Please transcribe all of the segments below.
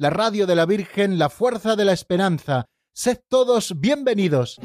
la radio de la Virgen, la fuerza de la esperanza. Sed todos bienvenidos.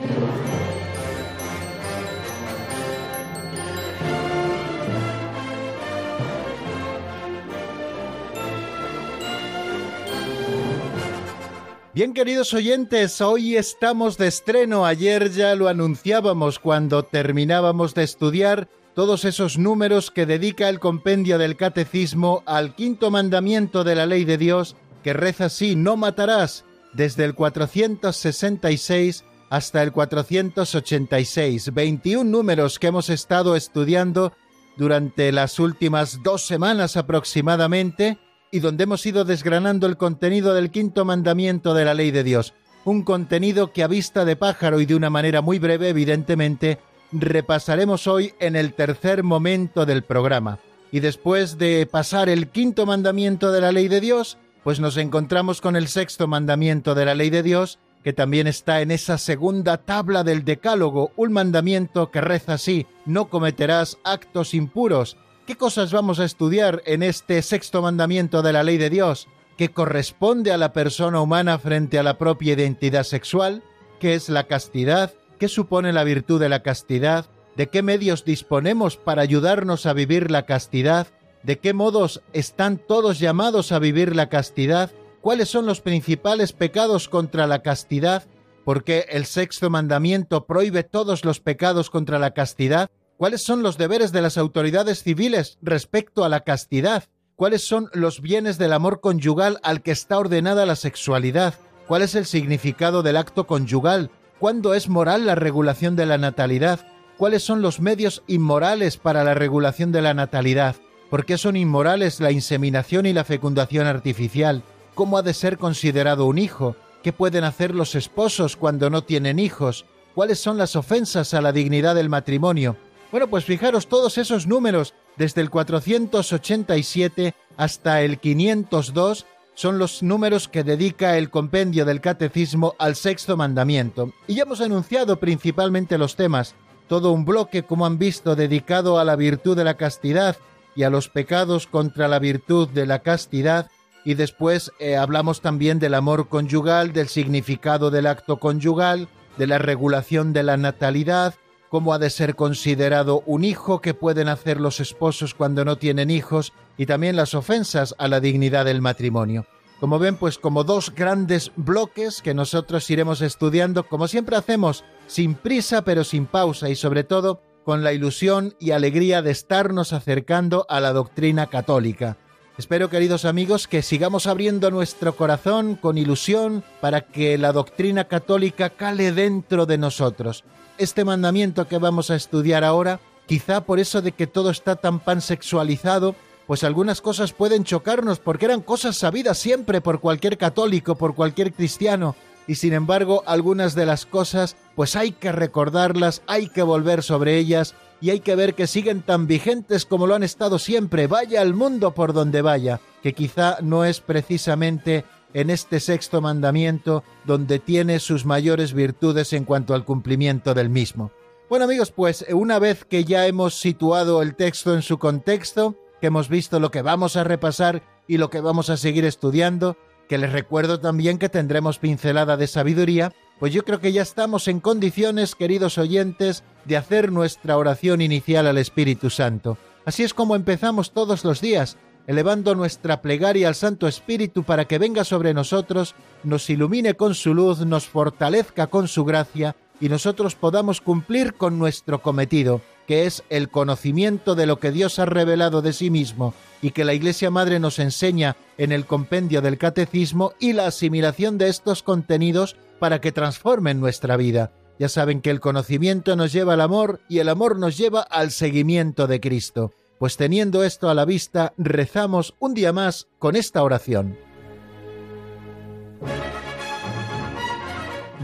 Bien queridos oyentes, hoy estamos de estreno. Ayer ya lo anunciábamos cuando terminábamos de estudiar todos esos números que dedica el compendio del catecismo al quinto mandamiento de la ley de Dios, que reza así, no matarás, desde el 466 hasta el 486. 21 números que hemos estado estudiando durante las últimas dos semanas aproximadamente y donde hemos ido desgranando el contenido del quinto mandamiento de la ley de Dios. Un contenido que a vista de pájaro y de una manera muy breve, evidentemente, repasaremos hoy en el tercer momento del programa. Y después de pasar el quinto mandamiento de la ley de Dios, pues nos encontramos con el sexto mandamiento de la ley de Dios, que también está en esa segunda tabla del Decálogo, un mandamiento que reza así, no cometerás actos impuros, ¿Qué cosas vamos a estudiar en este sexto mandamiento de la ley de Dios que corresponde a la persona humana frente a la propia identidad sexual? ¿Qué es la castidad? ¿Qué supone la virtud de la castidad? ¿De qué medios disponemos para ayudarnos a vivir la castidad? ¿De qué modos están todos llamados a vivir la castidad? ¿Cuáles son los principales pecados contra la castidad? ¿Por qué el sexto mandamiento prohíbe todos los pecados contra la castidad? ¿Cuáles son los deberes de las autoridades civiles respecto a la castidad? ¿Cuáles son los bienes del amor conyugal al que está ordenada la sexualidad? ¿Cuál es el significado del acto conyugal? ¿Cuándo es moral la regulación de la natalidad? ¿Cuáles son los medios inmorales para la regulación de la natalidad? ¿Por qué son inmorales la inseminación y la fecundación artificial? ¿Cómo ha de ser considerado un hijo? ¿Qué pueden hacer los esposos cuando no tienen hijos? ¿Cuáles son las ofensas a la dignidad del matrimonio? Bueno, pues fijaros todos esos números, desde el 487 hasta el 502, son los números que dedica el compendio del catecismo al sexto mandamiento. Y ya hemos anunciado principalmente los temas, todo un bloque, como han visto, dedicado a la virtud de la castidad y a los pecados contra la virtud de la castidad, y después eh, hablamos también del amor conyugal, del significado del acto conyugal, de la regulación de la natalidad, cómo ha de ser considerado un hijo que pueden hacer los esposos cuando no tienen hijos y también las ofensas a la dignidad del matrimonio. Como ven, pues como dos grandes bloques que nosotros iremos estudiando, como siempre hacemos, sin prisa pero sin pausa y sobre todo con la ilusión y alegría de estarnos acercando a la doctrina católica. Espero, queridos amigos, que sigamos abriendo nuestro corazón con ilusión para que la doctrina católica cale dentro de nosotros este mandamiento que vamos a estudiar ahora, quizá por eso de que todo está tan pansexualizado, pues algunas cosas pueden chocarnos porque eran cosas sabidas siempre por cualquier católico, por cualquier cristiano, y sin embargo algunas de las cosas pues hay que recordarlas, hay que volver sobre ellas y hay que ver que siguen tan vigentes como lo han estado siempre, vaya al mundo por donde vaya, que quizá no es precisamente en este sexto mandamiento donde tiene sus mayores virtudes en cuanto al cumplimiento del mismo. Bueno amigos, pues una vez que ya hemos situado el texto en su contexto, que hemos visto lo que vamos a repasar y lo que vamos a seguir estudiando, que les recuerdo también que tendremos pincelada de sabiduría, pues yo creo que ya estamos en condiciones, queridos oyentes, de hacer nuestra oración inicial al Espíritu Santo. Así es como empezamos todos los días, elevando nuestra plegaria al Santo Espíritu para que venga sobre nosotros, nos ilumine con su luz, nos fortalezca con su gracia y nosotros podamos cumplir con nuestro cometido, que es el conocimiento de lo que Dios ha revelado de sí mismo y que la Iglesia Madre nos enseña en el compendio del Catecismo y la asimilación de estos contenidos para que transformen nuestra vida. Ya saben que el conocimiento nos lleva al amor y el amor nos lleva al seguimiento de Cristo. Pues teniendo esto a la vista, rezamos un día más con esta oración.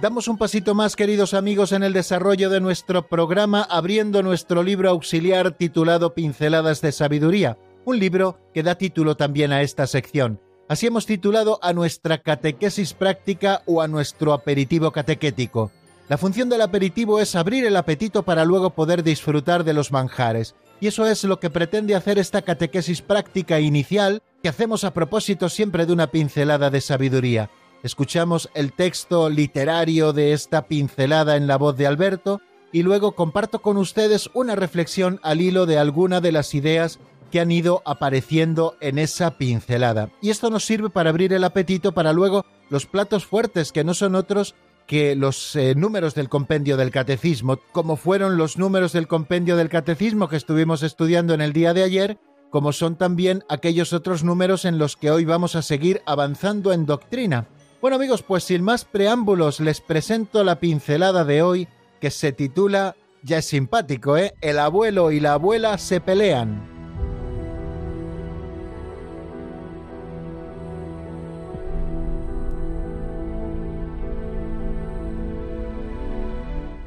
Damos un pasito más, queridos amigos, en el desarrollo de nuestro programa, abriendo nuestro libro auxiliar titulado Pinceladas de Sabiduría, un libro que da título también a esta sección. Así hemos titulado a nuestra catequesis práctica o a nuestro aperitivo catequético. La función del aperitivo es abrir el apetito para luego poder disfrutar de los manjares. Y eso es lo que pretende hacer esta catequesis práctica inicial que hacemos a propósito siempre de una pincelada de sabiduría. Escuchamos el texto literario de esta pincelada en la voz de Alberto y luego comparto con ustedes una reflexión al hilo de alguna de las ideas que han ido apareciendo en esa pincelada. Y esto nos sirve para abrir el apetito para luego los platos fuertes que no son otros que los eh, números del compendio del catecismo, como fueron los números del compendio del catecismo que estuvimos estudiando en el día de ayer, como son también aquellos otros números en los que hoy vamos a seguir avanzando en doctrina. Bueno amigos, pues sin más preámbulos les presento la pincelada de hoy que se titula, ya es simpático, ¿eh? El abuelo y la abuela se pelean.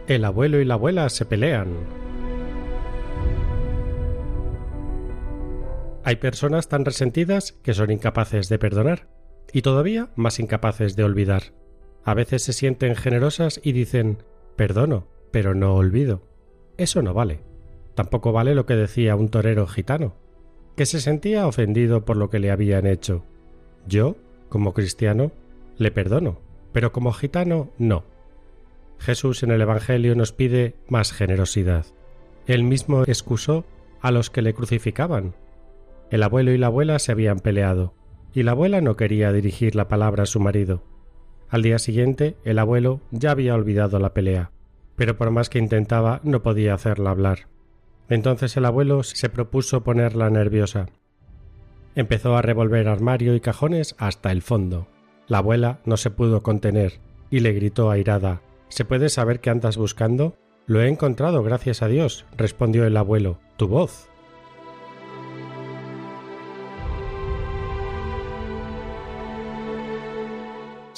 El abuelo y la abuela se pelean. Hay personas tan resentidas que son incapaces de perdonar y todavía más incapaces de olvidar. A veces se sienten generosas y dicen perdono, pero no olvido. Eso no vale. Tampoco vale lo que decía un torero gitano, que se sentía ofendido por lo que le habían hecho. Yo, como cristiano, le perdono, pero como gitano no. Jesús en el Evangelio nos pide más generosidad. Él mismo excusó a los que le crucificaban. El abuelo y la abuela se habían peleado y la abuela no quería dirigir la palabra a su marido. Al día siguiente, el abuelo ya había olvidado la pelea, pero por más que intentaba no podía hacerla hablar. Entonces el abuelo se propuso ponerla nerviosa. Empezó a revolver armario y cajones hasta el fondo. La abuela no se pudo contener y le gritó airada ¿Se puede saber qué andas buscando? Lo he encontrado, gracias a Dios, respondió el abuelo. Tu voz.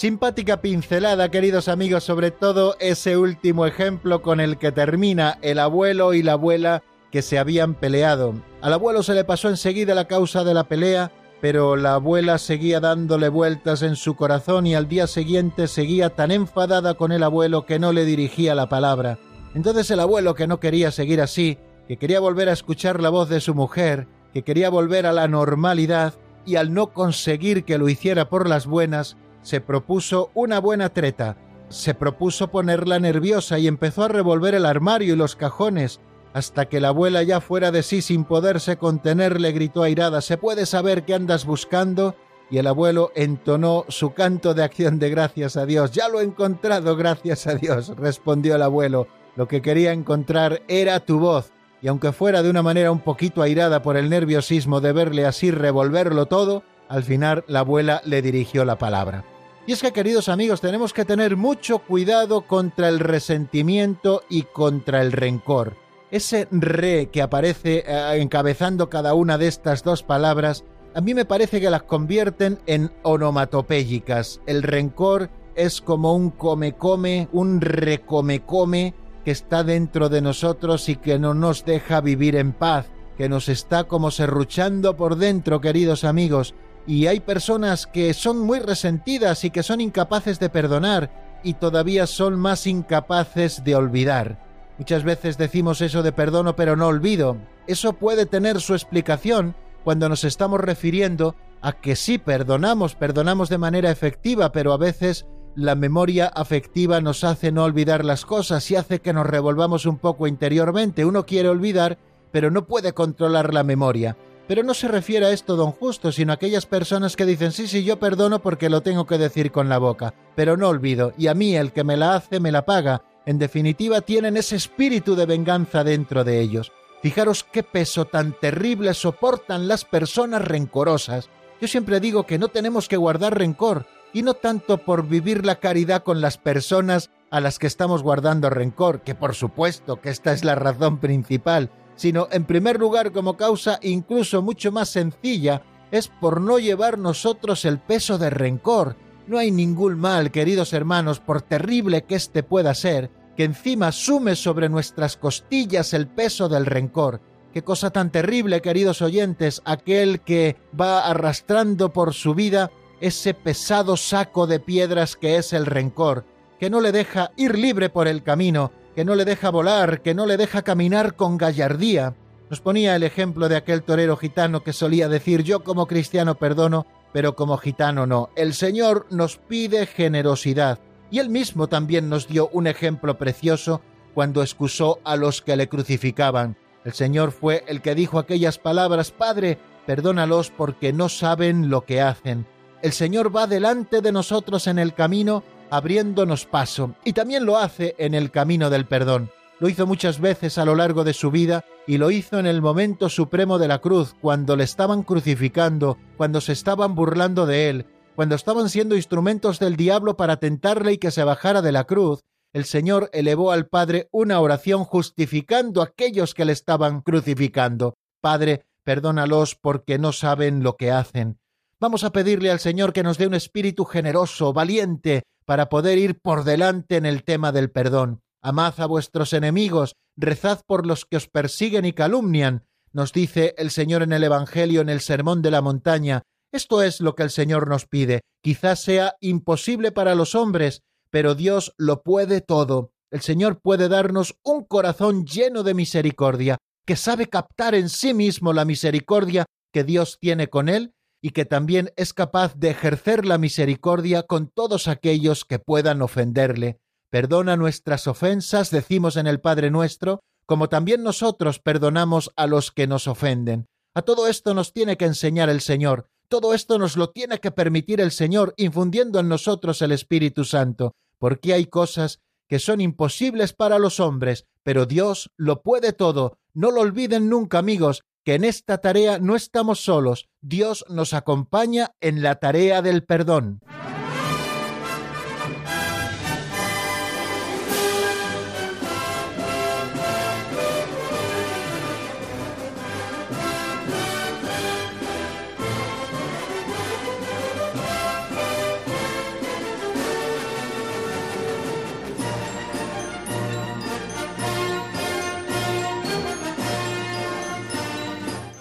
Simpática pincelada, queridos amigos, sobre todo ese último ejemplo con el que termina el abuelo y la abuela que se habían peleado. Al abuelo se le pasó enseguida la causa de la pelea, pero la abuela seguía dándole vueltas en su corazón y al día siguiente seguía tan enfadada con el abuelo que no le dirigía la palabra. Entonces el abuelo, que no quería seguir así, que quería volver a escuchar la voz de su mujer, que quería volver a la normalidad, y al no conseguir que lo hiciera por las buenas, se propuso una buena treta, se propuso ponerla nerviosa y empezó a revolver el armario y los cajones, hasta que la abuela ya fuera de sí sin poderse contener le gritó airada ¿Se puede saber qué andas buscando? Y el abuelo entonó su canto de acción de gracias a Dios. Ya lo he encontrado, gracias a Dios, respondió el abuelo. Lo que quería encontrar era tu voz, y aunque fuera de una manera un poquito airada por el nerviosismo de verle así revolverlo todo, al final la abuela le dirigió la palabra. Y es que, queridos amigos, tenemos que tener mucho cuidado contra el resentimiento y contra el rencor. Ese re que aparece eh, encabezando cada una de estas dos palabras, a mí me parece que las convierten en onomatopéyicas. El rencor es como un come-come, un recome-come que está dentro de nosotros y que no nos deja vivir en paz, que nos está como serruchando por dentro, queridos amigos, y hay personas que son muy resentidas y que son incapaces de perdonar y todavía son más incapaces de olvidar. Muchas veces decimos eso de perdono pero no olvido. Eso puede tener su explicación cuando nos estamos refiriendo a que sí perdonamos, perdonamos de manera efectiva, pero a veces la memoria afectiva nos hace no olvidar las cosas y hace que nos revolvamos un poco interiormente. Uno quiere olvidar, pero no puede controlar la memoria. Pero no se refiere a esto don Justo, sino a aquellas personas que dicen sí, sí, yo perdono porque lo tengo que decir con la boca, pero no olvido, y a mí el que me la hace me la paga. En definitiva, tienen ese espíritu de venganza dentro de ellos. Fijaros qué peso tan terrible soportan las personas rencorosas. Yo siempre digo que no tenemos que guardar rencor, y no tanto por vivir la caridad con las personas a las que estamos guardando rencor, que por supuesto que esta es la razón principal, sino en primer lugar como causa incluso mucho más sencilla, es por no llevar nosotros el peso de rencor. No hay ningún mal, queridos hermanos, por terrible que éste pueda ser, que encima sume sobre nuestras costillas el peso del rencor. Qué cosa tan terrible, queridos oyentes, aquel que va arrastrando por su vida ese pesado saco de piedras que es el rencor, que no le deja ir libre por el camino, que no le deja volar, que no le deja caminar con gallardía. Nos ponía el ejemplo de aquel torero gitano que solía decir yo como cristiano perdono, pero como gitano no. El Señor nos pide generosidad, y él mismo también nos dio un ejemplo precioso cuando excusó a los que le crucificaban. El Señor fue el que dijo aquellas palabras, Padre, perdónalos porque no saben lo que hacen. El Señor va delante de nosotros en el camino abriéndonos paso, y también lo hace en el camino del perdón. Lo hizo muchas veces a lo largo de su vida y lo hizo en el momento supremo de la cruz, cuando le estaban crucificando, cuando se estaban burlando de él, cuando estaban siendo instrumentos del diablo para tentarle y que se bajara de la cruz, el Señor elevó al Padre una oración justificando a aquellos que le estaban crucificando. Padre, perdónalos porque no saben lo que hacen. Vamos a pedirle al Señor que nos dé un espíritu generoso, valiente, para poder ir por delante en el tema del perdón. Amad a vuestros enemigos, rezad por los que os persiguen y calumnian, nos dice el Señor en el Evangelio en el Sermón de la Montaña. Esto es lo que el Señor nos pide. Quizás sea imposible para los hombres, pero Dios lo puede todo. El Señor puede darnos un corazón lleno de misericordia, que sabe captar en sí mismo la misericordia que Dios tiene con él y que también es capaz de ejercer la misericordia con todos aquellos que puedan ofenderle. Perdona nuestras ofensas, decimos en el Padre nuestro, como también nosotros perdonamos a los que nos ofenden. A todo esto nos tiene que enseñar el Señor, todo esto nos lo tiene que permitir el Señor, infundiendo en nosotros el Espíritu Santo, porque hay cosas que son imposibles para los hombres, pero Dios lo puede todo. No lo olviden nunca, amigos, que en esta tarea no estamos solos, Dios nos acompaña en la tarea del perdón.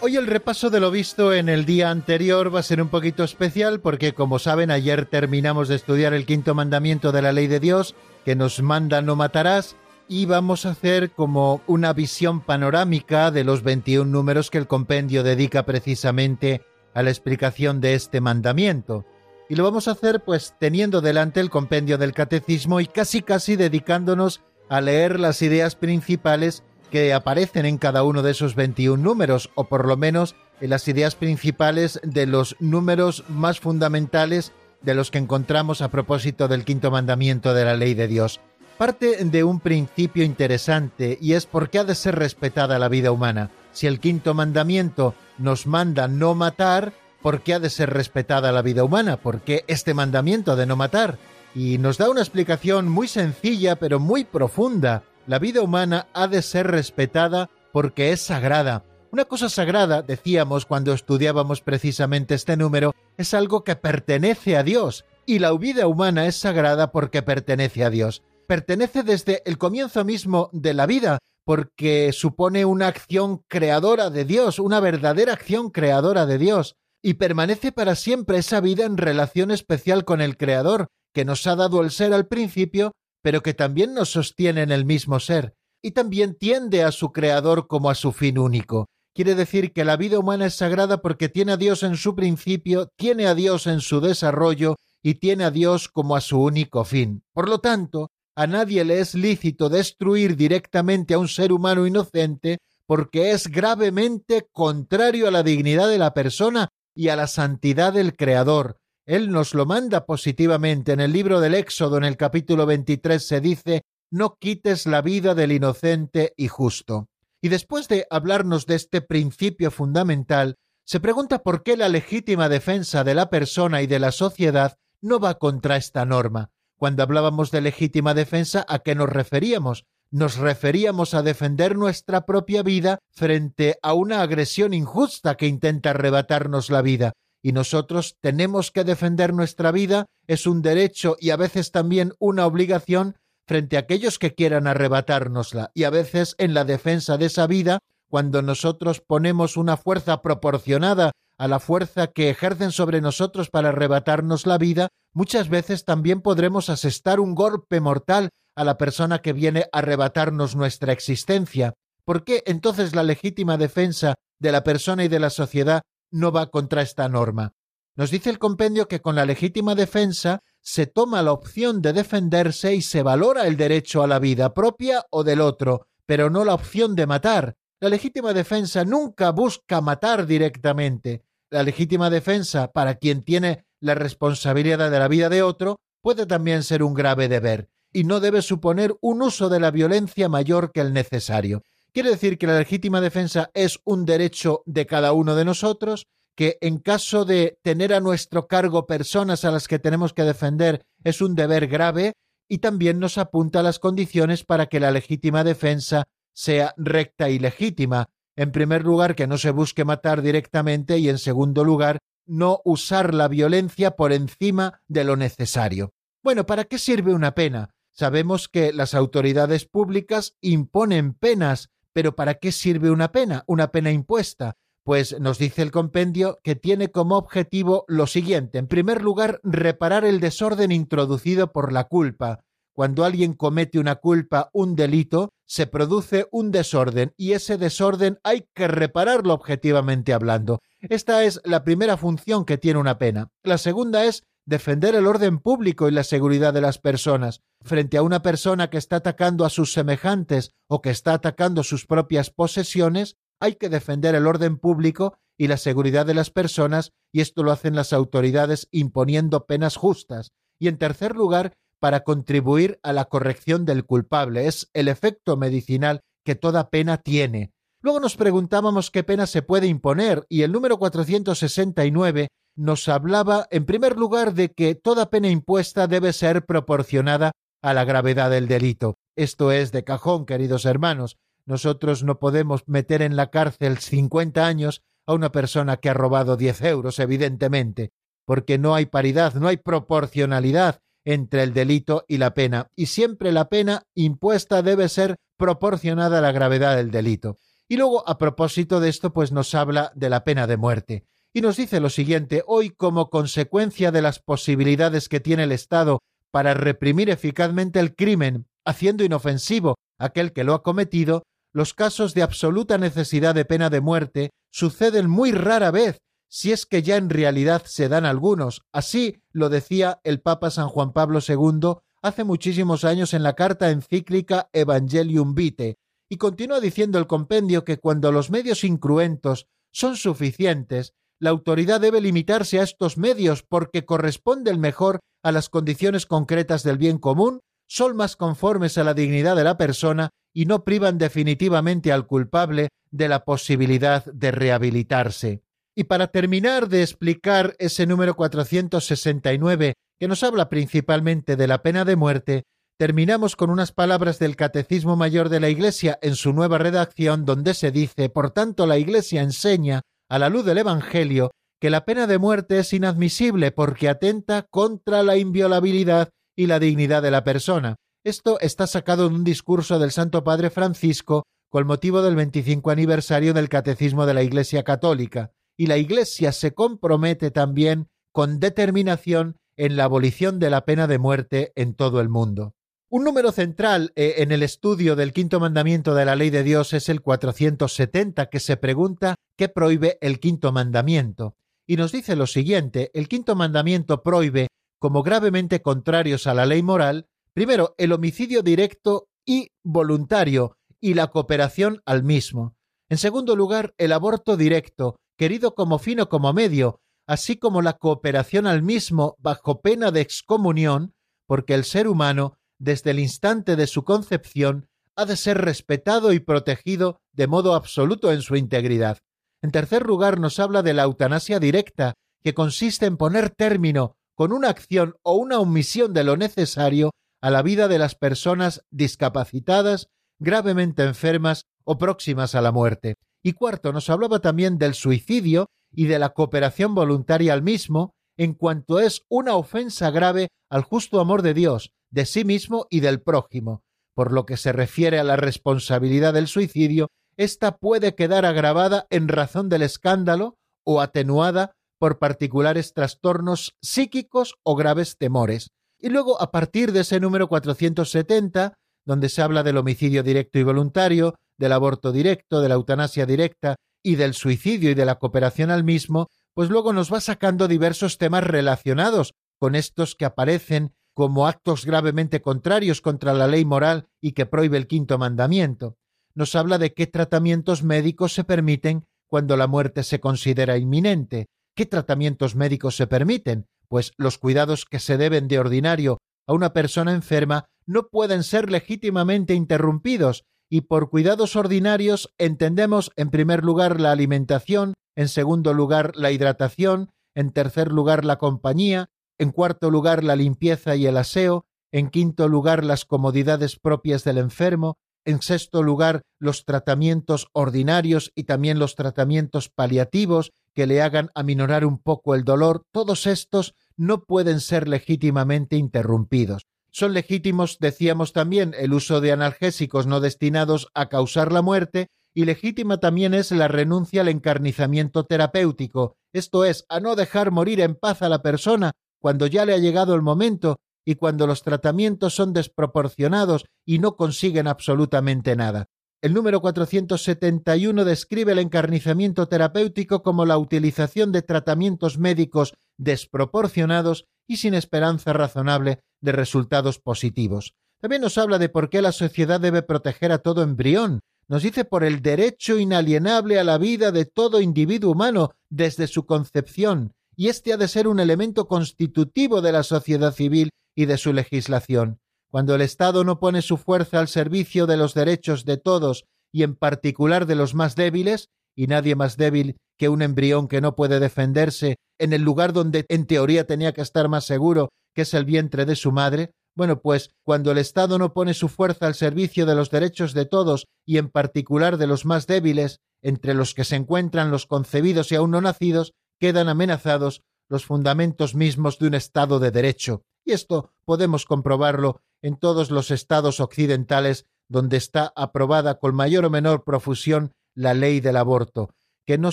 Hoy el repaso de lo visto en el día anterior va a ser un poquito especial porque, como saben, ayer terminamos de estudiar el quinto mandamiento de la ley de Dios, que nos manda no matarás, y vamos a hacer como una visión panorámica de los 21 números que el compendio dedica precisamente a la explicación de este mandamiento. Y lo vamos a hacer pues teniendo delante el compendio del catecismo y casi casi dedicándonos a leer las ideas principales que aparecen en cada uno de esos 21 números, o por lo menos en las ideas principales de los números más fundamentales de los que encontramos a propósito del quinto mandamiento de la ley de Dios. Parte de un principio interesante y es por qué ha de ser respetada la vida humana. Si el quinto mandamiento nos manda no matar, ¿por qué ha de ser respetada la vida humana? ¿Por qué este mandamiento de no matar? Y nos da una explicación muy sencilla pero muy profunda la vida humana ha de ser respetada porque es sagrada. Una cosa sagrada, decíamos cuando estudiábamos precisamente este número, es algo que pertenece a Dios, y la vida humana es sagrada porque pertenece a Dios. Pertenece desde el comienzo mismo de la vida, porque supone una acción creadora de Dios, una verdadera acción creadora de Dios, y permanece para siempre esa vida en relación especial con el Creador, que nos ha dado el ser al principio pero que también nos sostiene en el mismo ser, y también tiende a su Creador como a su fin único. quiere decir que la vida humana es sagrada porque tiene a Dios en su principio, tiene a Dios en su desarrollo y tiene a Dios como a su único fin. Por lo tanto, a nadie le es lícito destruir directamente a un ser humano inocente porque es gravemente contrario a la dignidad de la persona y a la santidad del Creador. Él nos lo manda positivamente. En el libro del Éxodo, en el capítulo 23, se dice, no quites la vida del inocente y justo. Y después de hablarnos de este principio fundamental, se pregunta por qué la legítima defensa de la persona y de la sociedad no va contra esta norma. Cuando hablábamos de legítima defensa, ¿a qué nos referíamos? Nos referíamos a defender nuestra propia vida frente a una agresión injusta que intenta arrebatarnos la vida. Y nosotros tenemos que defender nuestra vida, es un derecho y a veces también una obligación frente a aquellos que quieran arrebatárnosla. Y a veces en la defensa de esa vida, cuando nosotros ponemos una fuerza proporcionada a la fuerza que ejercen sobre nosotros para arrebatarnos la vida, muchas veces también podremos asestar un golpe mortal a la persona que viene a arrebatarnos nuestra existencia. ¿Por qué entonces la legítima defensa de la persona y de la sociedad no va contra esta norma? Nos dice el compendio que con la legítima defensa se toma la opción de defenderse y se valora el derecho a la vida propia o del otro, pero no la opción de matar. La legítima defensa nunca busca matar directamente. La legítima defensa, para quien tiene la responsabilidad de la vida de otro, puede también ser un grave deber y no debe suponer un uso de la violencia mayor que el necesario. Quiere decir que la legítima defensa es un derecho de cada uno de nosotros, que en caso de tener a nuestro cargo personas a las que tenemos que defender es un deber grave y también nos apunta las condiciones para que la legítima defensa sea recta y legítima. En primer lugar, que no se busque matar directamente y en segundo lugar, no usar la violencia por encima de lo necesario. Bueno, ¿para qué sirve una pena? Sabemos que las autoridades públicas imponen penas, pero ¿para qué sirve una pena? Una pena impuesta. Pues nos dice el compendio que tiene como objetivo lo siguiente. En primer lugar, reparar el desorden introducido por la culpa. Cuando alguien comete una culpa, un delito, se produce un desorden y ese desorden hay que repararlo objetivamente hablando. Esta es la primera función que tiene una pena. La segunda es defender el orden público y la seguridad de las personas. Frente a una persona que está atacando a sus semejantes o que está atacando sus propias posesiones, hay que defender el orden público y la seguridad de las personas, y esto lo hacen las autoridades imponiendo penas justas. Y en tercer lugar, para contribuir a la corrección del culpable. Es el efecto medicinal que toda pena tiene. Luego nos preguntábamos qué pena se puede imponer, y el número 469 nos hablaba, en primer lugar, de que toda pena impuesta debe ser proporcionada a la gravedad del delito. Esto es de cajón, queridos hermanos. Nosotros no podemos meter en la cárcel cincuenta años a una persona que ha robado diez euros, evidentemente, porque no hay paridad, no hay proporcionalidad entre el delito y la pena, y siempre la pena impuesta debe ser proporcionada a la gravedad del delito. Y luego, a propósito de esto, pues nos habla de la pena de muerte y nos dice lo siguiente, hoy como consecuencia de las posibilidades que tiene el Estado para reprimir eficazmente el crimen, haciendo inofensivo aquel que lo ha cometido, los casos de absoluta necesidad de pena de muerte suceden muy rara vez, si es que ya en realidad se dan algunos. Así lo decía el Papa San Juan Pablo II hace muchísimos años en la carta encíclica Evangelium Vitae, y continúa diciendo el compendio que cuando los medios incruentos son suficientes, la autoridad debe limitarse a estos medios porque corresponden mejor a las condiciones concretas del bien común, son más conformes a la dignidad de la persona y no privan definitivamente al culpable de la posibilidad de rehabilitarse. Y para terminar de explicar ese número 469 que nos habla principalmente de la pena de muerte, terminamos con unas palabras del Catecismo Mayor de la Iglesia en su nueva redacción donde se dice, por tanto la Iglesia enseña a la luz del Evangelio que la pena de muerte es inadmisible porque atenta contra la inviolabilidad y la dignidad de la persona. Esto está sacado en un discurso del Santo Padre Francisco con motivo del 25 aniversario del Catecismo de la Iglesia Católica, y la Iglesia se compromete también con determinación en la abolición de la pena de muerte en todo el mundo. Un número central eh, en el estudio del quinto mandamiento de la ley de Dios es el 470, que se pregunta qué prohíbe el quinto mandamiento. Y nos dice lo siguiente, el quinto mandamiento prohíbe, como gravemente contrarios a la ley moral, primero, el homicidio directo y voluntario y la cooperación al mismo. En segundo lugar, el aborto directo, querido como fin o como medio, así como la cooperación al mismo bajo pena de excomunión, porque el ser humano desde el instante de su concepción, ha de ser respetado y protegido de modo absoluto en su integridad. En tercer lugar, nos habla de la eutanasia directa, que consiste en poner término, con una acción o una omisión de lo necesario, a la vida de las personas discapacitadas, gravemente enfermas o próximas a la muerte. Y cuarto, nos hablaba también del suicidio y de la cooperación voluntaria al mismo, en cuanto es una ofensa grave al justo amor de Dios, de sí mismo y del prójimo. Por lo que se refiere a la responsabilidad del suicidio, ésta puede quedar agravada en razón del escándalo o atenuada por particulares trastornos psíquicos o graves temores. Y luego, a partir de ese número 470, donde se habla del homicidio directo y voluntario, del aborto directo, de la eutanasia directa y del suicidio y de la cooperación al mismo, pues luego nos va sacando diversos temas relacionados con estos que aparecen como actos gravemente contrarios contra la ley moral y que prohíbe el quinto mandamiento. Nos habla de qué tratamientos médicos se permiten cuando la muerte se considera inminente. ¿Qué tratamientos médicos se permiten? Pues los cuidados que se deben de ordinario a una persona enferma no pueden ser legítimamente interrumpidos y por cuidados ordinarios entendemos en primer lugar la alimentación, en segundo lugar la hidratación, en tercer lugar la compañía, en cuarto lugar la limpieza y el aseo, en quinto lugar las comodidades propias del enfermo, en sexto lugar los tratamientos ordinarios y también los tratamientos paliativos que le hagan aminorar un poco el dolor, todos estos no pueden ser legítimamente interrumpidos. Son legítimos, decíamos también, el uso de analgésicos no destinados a causar la muerte, y legítima también es la renuncia al encarnizamiento terapéutico, esto es, a no dejar morir en paz a la persona cuando ya le ha llegado el momento y cuando los tratamientos son desproporcionados y no consiguen absolutamente nada. El número 471 describe el encarnizamiento terapéutico como la utilización de tratamientos médicos desproporcionados y sin esperanza razonable de resultados positivos. También nos habla de por qué la sociedad debe proteger a todo embrión. Nos dice por el derecho inalienable a la vida de todo individuo humano desde su concepción, y este ha de ser un elemento constitutivo de la sociedad civil y de su legislación. Cuando el Estado no pone su fuerza al servicio de los derechos de todos y en particular de los más débiles, y nadie más débil que un embrión que no puede defenderse en el lugar donde en teoría tenía que estar más seguro, que es el vientre de su madre, bueno, pues cuando el Estado no pone su fuerza al servicio de los derechos de todos y en particular de los más débiles, entre los que se encuentran los concebidos y aún no nacidos, quedan amenazados los fundamentos mismos de un Estado de Derecho. Y esto podemos comprobarlo en todos los estados occidentales donde está aprobada con mayor o menor profusión la ley del aborto, que no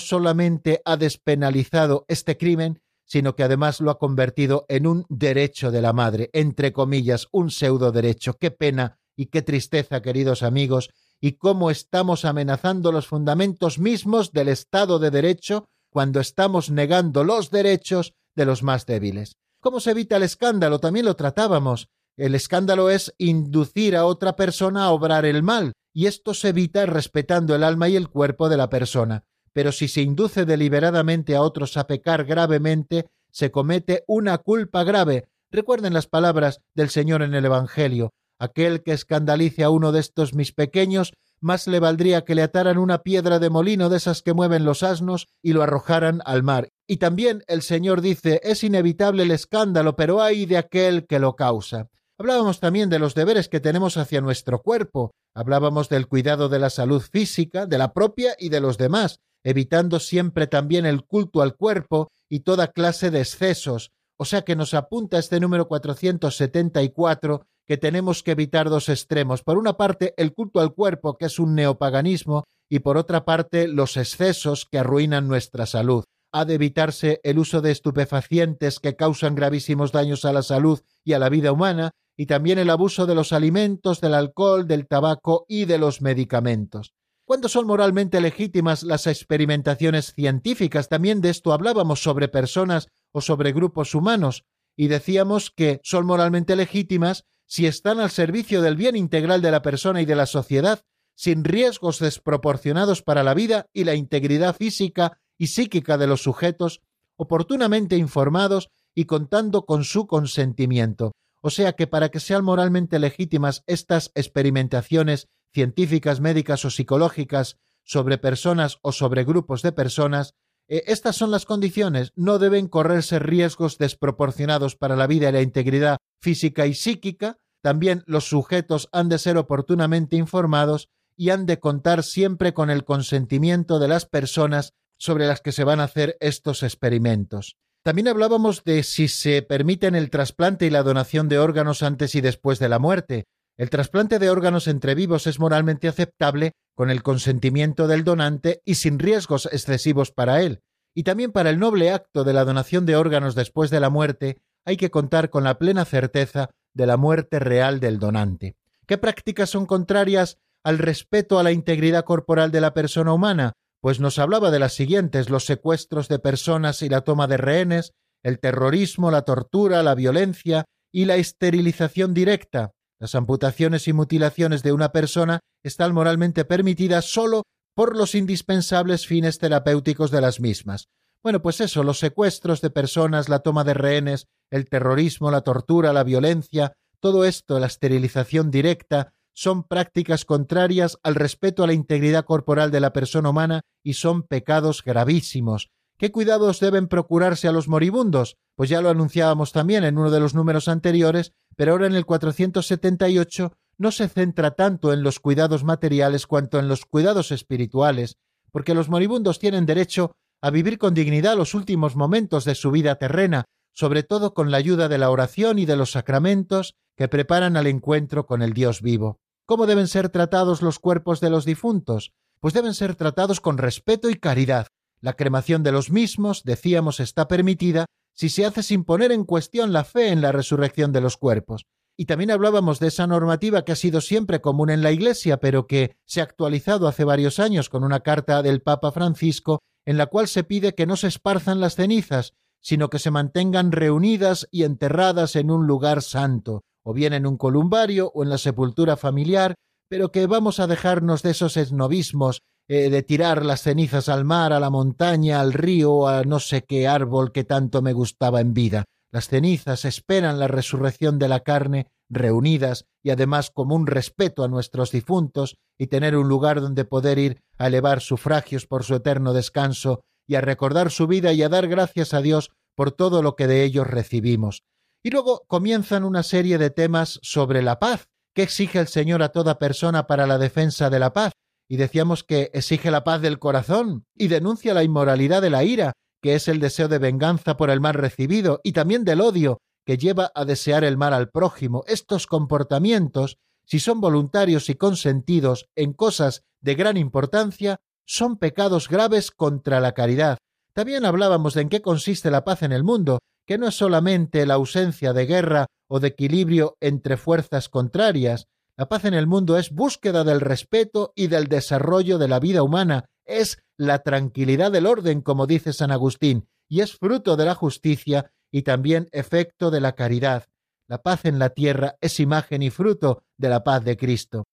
solamente ha despenalizado este crimen, sino que además lo ha convertido en un derecho de la madre, entre comillas, un pseudo derecho. Qué pena y qué tristeza, queridos amigos, y cómo estamos amenazando los fundamentos mismos del Estado de Derecho cuando estamos negando los derechos de los más débiles. ¿Cómo se evita el escándalo? También lo tratábamos. El escándalo es inducir a otra persona a obrar el mal, y esto se evita respetando el alma y el cuerpo de la persona. Pero si se induce deliberadamente a otros a pecar gravemente, se comete una culpa grave. Recuerden las palabras del Señor en el Evangelio. Aquel que escandalice a uno de estos mis pequeños, más le valdría que le ataran una piedra de molino de esas que mueven los asnos y lo arrojaran al mar. Y también el Señor dice, es inevitable el escándalo, pero hay de aquel que lo causa. Hablábamos también de los deberes que tenemos hacia nuestro cuerpo, hablábamos del cuidado de la salud física, de la propia y de los demás, evitando siempre también el culto al cuerpo y toda clase de excesos, o sea que nos apunta este número 474 que tenemos que evitar dos extremos. Por una parte, el culto al cuerpo, que es un neopaganismo, y por otra parte, los excesos que arruinan nuestra salud. Ha de evitarse el uso de estupefacientes que causan gravísimos daños a la salud y a la vida humana, y también el abuso de los alimentos, del alcohol, del tabaco y de los medicamentos. ¿Cuándo son moralmente legítimas las experimentaciones científicas? También de esto hablábamos sobre personas o sobre grupos humanos y decíamos que son moralmente legítimas si están al servicio del bien integral de la persona y de la sociedad, sin riesgos desproporcionados para la vida y la integridad física y psíquica de los sujetos, oportunamente informados y contando con su consentimiento. O sea que para que sean moralmente legítimas estas experimentaciones científicas, médicas o psicológicas sobre personas o sobre grupos de personas, eh, estas son las condiciones. No deben correrse riesgos desproporcionados para la vida y la integridad física y psíquica. También los sujetos han de ser oportunamente informados y han de contar siempre con el consentimiento de las personas sobre las que se van a hacer estos experimentos. También hablábamos de si se permiten el trasplante y la donación de órganos antes y después de la muerte. El trasplante de órganos entre vivos es moralmente aceptable con el consentimiento del donante y sin riesgos excesivos para él. Y también para el noble acto de la donación de órganos después de la muerte hay que contar con la plena certeza de la muerte real del donante. ¿Qué prácticas son contrarias al respeto a la integridad corporal de la persona humana? Pues nos hablaba de las siguientes los secuestros de personas y la toma de rehenes, el terrorismo, la tortura, la violencia y la esterilización directa, las amputaciones y mutilaciones de una persona están moralmente permitidas sólo por los indispensables fines terapéuticos de las mismas. Bueno, pues eso, los secuestros de personas, la toma de rehenes, el terrorismo, la tortura, la violencia, todo esto, la esterilización directa, son prácticas contrarias al respeto a la integridad corporal de la persona humana y son pecados gravísimos. ¿Qué cuidados deben procurarse a los moribundos? Pues ya lo anunciábamos también en uno de los números anteriores pero ahora en el 478 no se centra tanto en los cuidados materiales cuanto en los cuidados espirituales, porque los moribundos tienen derecho a vivir con dignidad los últimos momentos de su vida terrena, sobre todo con la ayuda de la oración y de los sacramentos que preparan al encuentro con el Dios vivo. ¿Cómo deben ser tratados los cuerpos de los difuntos? Pues deben ser tratados con respeto y caridad. La cremación de los mismos, decíamos, está permitida si se hace sin poner en cuestión la fe en la resurrección de los cuerpos. Y también hablábamos de esa normativa que ha sido siempre común en la Iglesia, pero que se ha actualizado hace varios años con una carta del Papa Francisco en la cual se pide que no se esparzan las cenizas, sino que se mantengan reunidas y enterradas en un lugar santo, o bien en un columbario o en la sepultura familiar, pero que vamos a dejarnos de esos esnovismos eh, de tirar las cenizas al mar, a la montaña, al río, a no sé qué árbol que tanto me gustaba en vida. Las cenizas esperan la resurrección de la carne, reunidas y además como un respeto a nuestros difuntos y tener un lugar donde poder ir a elevar sufragios por su eterno descanso y a recordar su vida y a dar gracias a Dios por todo lo que de ellos recibimos. Y luego comienzan una serie de temas sobre la paz, que exige el Señor a toda persona para la defensa de la paz, y decíamos que exige la paz del corazón y denuncia la inmoralidad de la ira, que es el deseo de venganza por el mal recibido, y también del odio, que lleva a desear el mal al prójimo. Estos comportamientos, si son voluntarios y consentidos en cosas de gran importancia, son pecados graves contra la caridad. También hablábamos de en qué consiste la paz en el mundo, que no es solamente la ausencia de guerra o de equilibrio entre fuerzas contrarias, la paz en el mundo es búsqueda del respeto y del desarrollo de la vida humana, es la tranquilidad del orden, como dice San Agustín, y es fruto de la justicia y también efecto de la caridad. La paz en la tierra es imagen y fruto de la paz de Cristo.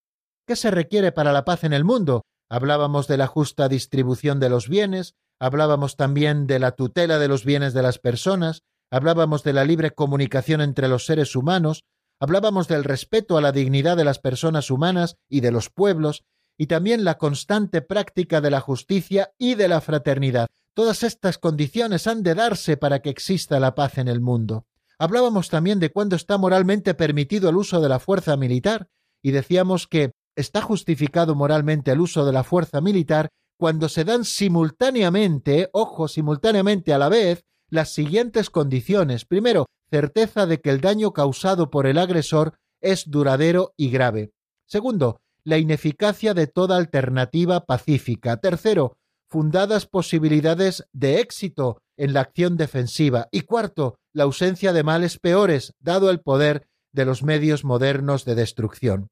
¿Qué se requiere para la paz en el mundo? Hablábamos de la justa distribución de los bienes, hablábamos también de la tutela de los bienes de las personas, hablábamos de la libre comunicación entre los seres humanos, Hablábamos del respeto a la dignidad de las personas humanas y de los pueblos, y también la constante práctica de la justicia y de la fraternidad. Todas estas condiciones han de darse para que exista la paz en el mundo. Hablábamos también de cuándo está moralmente permitido el uso de la fuerza militar, y decíamos que está justificado moralmente el uso de la fuerza militar cuando se dan simultáneamente, ojo, simultáneamente a la vez, las siguientes condiciones. Primero, certeza de que el daño causado por el agresor es duradero y grave. Segundo, la ineficacia de toda alternativa pacífica. Tercero, fundadas posibilidades de éxito en la acción defensiva. Y cuarto, la ausencia de males peores, dado el poder de los medios modernos de destrucción.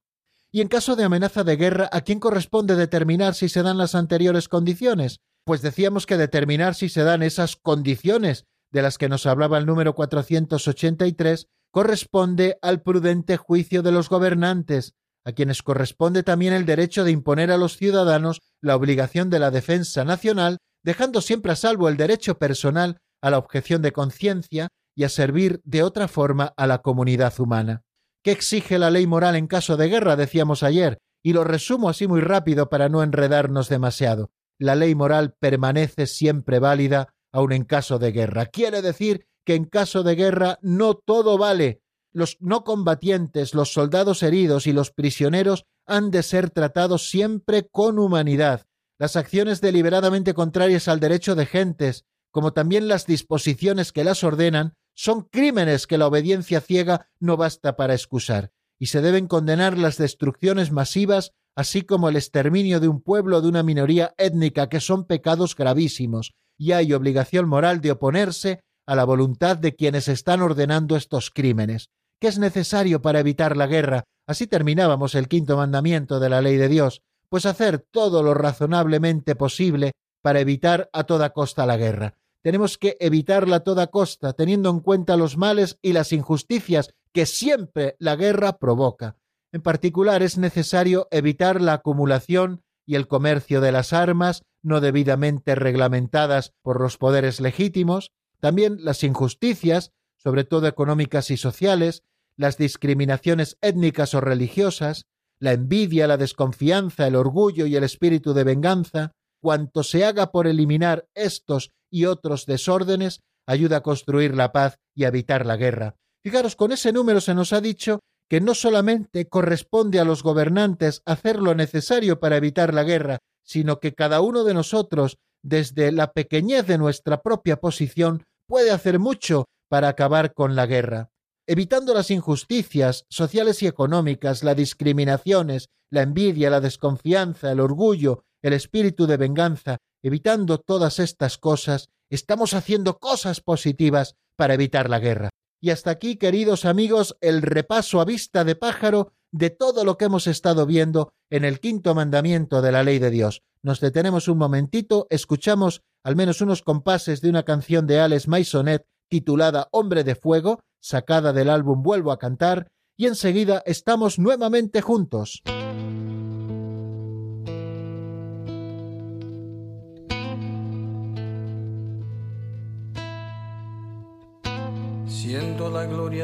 Y en caso de amenaza de guerra, ¿a quién corresponde determinar si se dan las anteriores condiciones? Pues decíamos que determinar si se dan esas condiciones de las que nos hablaba el número 483 corresponde al prudente juicio de los gobernantes, a quienes corresponde también el derecho de imponer a los ciudadanos la obligación de la defensa nacional, dejando siempre a salvo el derecho personal a la objeción de conciencia y a servir de otra forma a la comunidad humana. ¿Qué exige la ley moral en caso de guerra? decíamos ayer, y lo resumo así muy rápido para no enredarnos demasiado. La ley moral permanece siempre válida aun en caso de guerra. Quiere decir que en caso de guerra no todo vale. Los no combatientes, los soldados heridos y los prisioneros han de ser tratados siempre con humanidad. Las acciones deliberadamente contrarias al derecho de gentes, como también las disposiciones que las ordenan, son crímenes que la obediencia ciega no basta para excusar, y se deben condenar las destrucciones masivas, así como el exterminio de un pueblo o de una minoría étnica, que son pecados gravísimos, y hay obligación moral de oponerse a la voluntad de quienes están ordenando estos crímenes. ¿Qué es necesario para evitar la guerra? Así terminábamos el quinto mandamiento de la ley de Dios, pues hacer todo lo razonablemente posible para evitar a toda costa la guerra. Tenemos que evitarla a toda costa, teniendo en cuenta los males y las injusticias que siempre la guerra provoca. En particular es necesario evitar la acumulación y el comercio de las armas no debidamente reglamentadas por los poderes legítimos, también las injusticias, sobre todo económicas y sociales, las discriminaciones étnicas o religiosas, la envidia, la desconfianza, el orgullo y el espíritu de venganza, cuanto se haga por eliminar estos y otros desórdenes, ayuda a construir la paz y a evitar la guerra. Fijaros, con ese número se nos ha dicho que no solamente corresponde a los gobernantes hacer lo necesario para evitar la guerra, sino que cada uno de nosotros, desde la pequeñez de nuestra propia posición, puede hacer mucho para acabar con la guerra. Evitando las injusticias sociales y económicas, las discriminaciones, la envidia, la desconfianza, el orgullo, el espíritu de venganza, evitando todas estas cosas, estamos haciendo cosas positivas para evitar la guerra. Y hasta aquí, queridos amigos, el repaso a vista de pájaro de todo lo que hemos estado viendo en el quinto mandamiento de la ley de Dios. Nos detenemos un momentito, escuchamos al menos unos compases de una canción de Alex Maisonet titulada Hombre de Fuego, sacada del álbum Vuelvo a cantar, y enseguida estamos nuevamente juntos.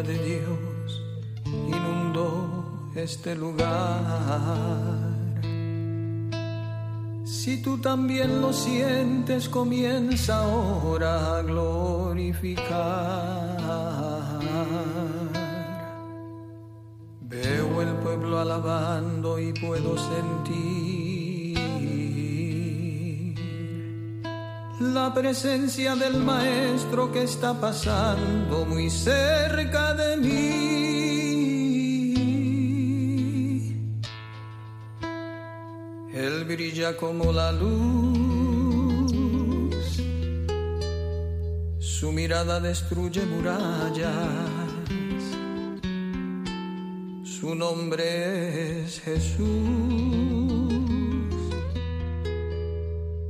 De Dios inundó este lugar. Si tú también lo sientes, comienza ahora a glorificar. Veo el pueblo alabando y puedo sentir la presencia del Maestro que está pasando muy cerca de mí. Él brilla como la luz, su mirada destruye murallas, su nombre es Jesús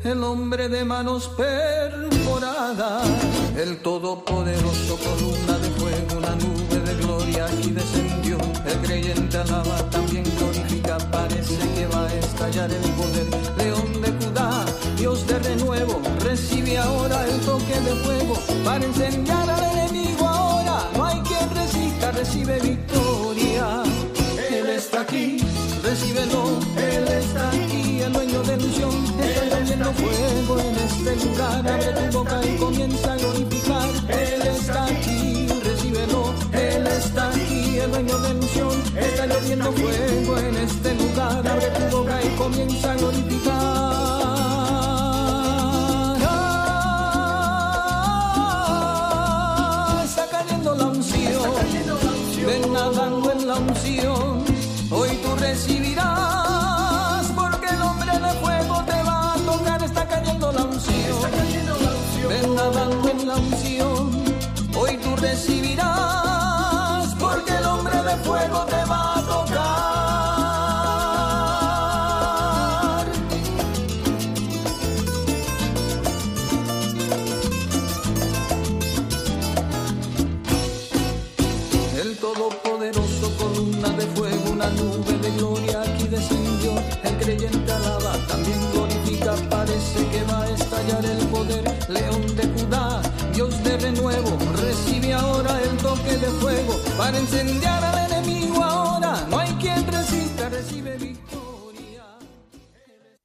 el hombre de manos perforadas, el todopoderoso columna de fuego, una nube de gloria aquí descendió. El creyente alaba, también glorifica, parece que va a estallar el poder. León de Judá, Dios de renuevo, recibe ahora el toque de fuego para enseñar al enemigo ahora. No hay quien resista, recibe victoria. Él está aquí, recíbelo, Él está aquí, Haciendo fuego en este lugar. Abre tu boca y comienza a glorificar. Él está aquí, recíbelo. Él está aquí, el dueño de ilusión. Está lloviendo fuego en este lugar. Abre tu boca y comienza a glorificar.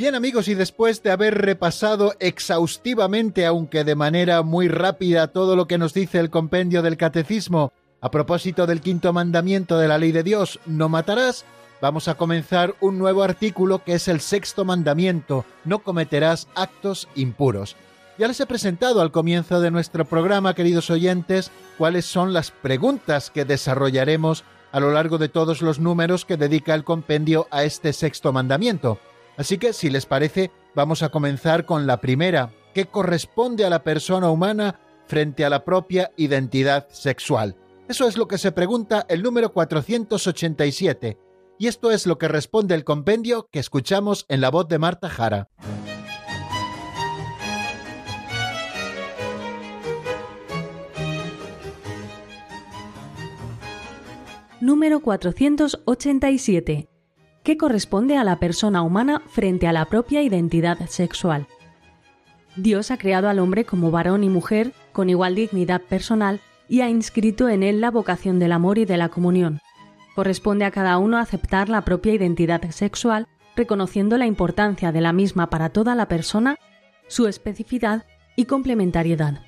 Bien amigos, y después de haber repasado exhaustivamente, aunque de manera muy rápida, todo lo que nos dice el compendio del catecismo a propósito del quinto mandamiento de la ley de Dios, no matarás, vamos a comenzar un nuevo artículo que es el sexto mandamiento, no cometerás actos impuros. Ya les he presentado al comienzo de nuestro programa, queridos oyentes, cuáles son las preguntas que desarrollaremos a lo largo de todos los números que dedica el compendio a este sexto mandamiento. Así que, si les parece, vamos a comenzar con la primera, que corresponde a la persona humana frente a la propia identidad sexual. Eso es lo que se pregunta el número 487, y esto es lo que responde el compendio que escuchamos en la voz de Marta Jara. Número 487 que corresponde a la persona humana frente a la propia identidad sexual. Dios ha creado al hombre como varón y mujer con igual dignidad personal y ha inscrito en él la vocación del amor y de la comunión. Corresponde a cada uno aceptar la propia identidad sexual, reconociendo la importancia de la misma para toda la persona, su especificidad y complementariedad.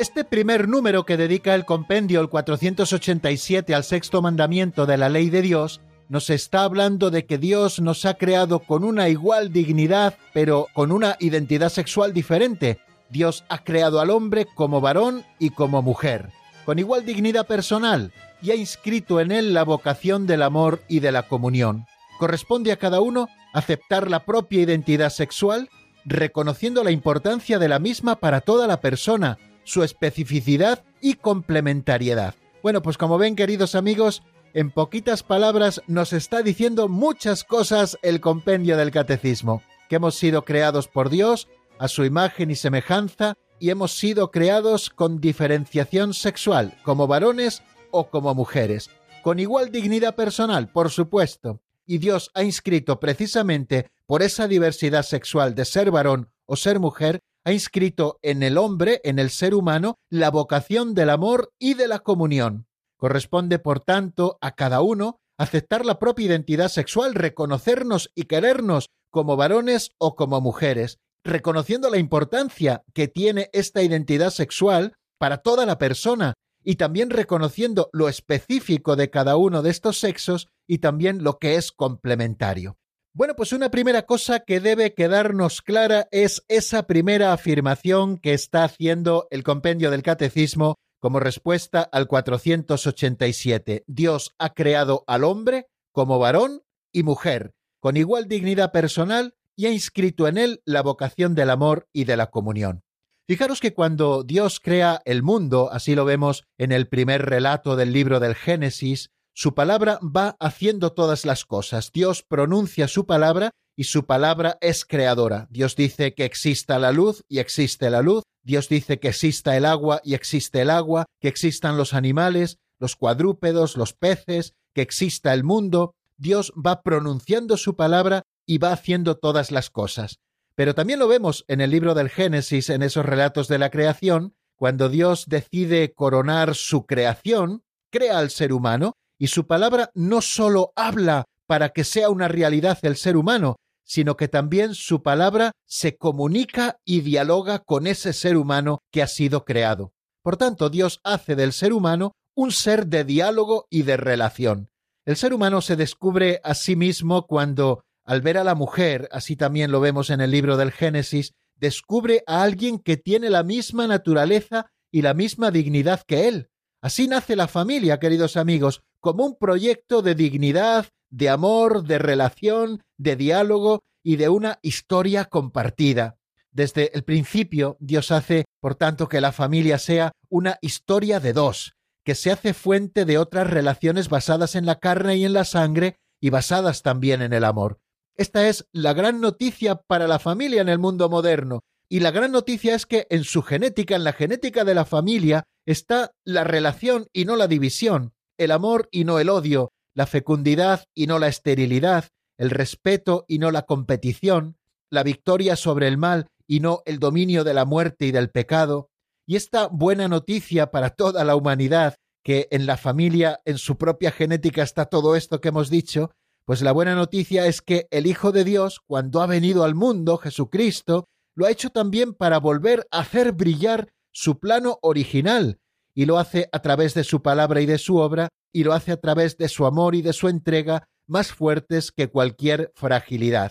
Este primer número que dedica el compendio, el 487, al sexto mandamiento de la ley de Dios, nos está hablando de que Dios nos ha creado con una igual dignidad, pero con una identidad sexual diferente. Dios ha creado al hombre como varón y como mujer, con igual dignidad personal, y ha inscrito en él la vocación del amor y de la comunión. Corresponde a cada uno aceptar la propia identidad sexual, reconociendo la importancia de la misma para toda la persona, su especificidad y complementariedad. Bueno, pues como ven, queridos amigos, en poquitas palabras nos está diciendo muchas cosas el compendio del catecismo, que hemos sido creados por Dios a su imagen y semejanza y hemos sido creados con diferenciación sexual, como varones o como mujeres, con igual dignidad personal, por supuesto, y Dios ha inscrito precisamente por esa diversidad sexual de ser varón o ser mujer, ha inscrito en el hombre, en el ser humano, la vocación del amor y de la comunión. Corresponde, por tanto, a cada uno aceptar la propia identidad sexual, reconocernos y querernos como varones o como mujeres, reconociendo la importancia que tiene esta identidad sexual para toda la persona y también reconociendo lo específico de cada uno de estos sexos y también lo que es complementario. Bueno, pues una primera cosa que debe quedarnos clara es esa primera afirmación que está haciendo el compendio del catecismo como respuesta al 487. Dios ha creado al hombre como varón y mujer, con igual dignidad personal y ha inscrito en él la vocación del amor y de la comunión. Fijaros que cuando Dios crea el mundo, así lo vemos en el primer relato del libro del Génesis, su palabra va haciendo todas las cosas. Dios pronuncia su palabra y su palabra es creadora. Dios dice que exista la luz y existe la luz. Dios dice que exista el agua y existe el agua, que existan los animales, los cuadrúpedos, los peces, que exista el mundo. Dios va pronunciando su palabra y va haciendo todas las cosas. Pero también lo vemos en el libro del Génesis, en esos relatos de la creación, cuando Dios decide coronar su creación, crea al ser humano y su palabra no sólo habla para que sea una realidad el ser humano, sino que también su palabra se comunica y dialoga con ese ser humano que ha sido creado. Por tanto, Dios hace del ser humano un ser de diálogo y de relación. El ser humano se descubre a sí mismo cuando, al ver a la mujer, así también lo vemos en el libro del Génesis, descubre a alguien que tiene la misma naturaleza y la misma dignidad que él, Así nace la familia, queridos amigos, como un proyecto de dignidad, de amor, de relación, de diálogo y de una historia compartida. Desde el principio, Dios hace, por tanto, que la familia sea una historia de dos, que se hace fuente de otras relaciones basadas en la carne y en la sangre y basadas también en el amor. Esta es la gran noticia para la familia en el mundo moderno. Y la gran noticia es que en su genética, en la genética de la familia, está la relación y no la división, el amor y no el odio, la fecundidad y no la esterilidad, el respeto y no la competición, la victoria sobre el mal y no el dominio de la muerte y del pecado, y esta buena noticia para toda la humanidad, que en la familia, en su propia genética está todo esto que hemos dicho, pues la buena noticia es que el Hijo de Dios, cuando ha venido al mundo, Jesucristo, lo ha hecho también para volver a hacer brillar su plano original, y lo hace a través de su palabra y de su obra, y lo hace a través de su amor y de su entrega, más fuertes que cualquier fragilidad.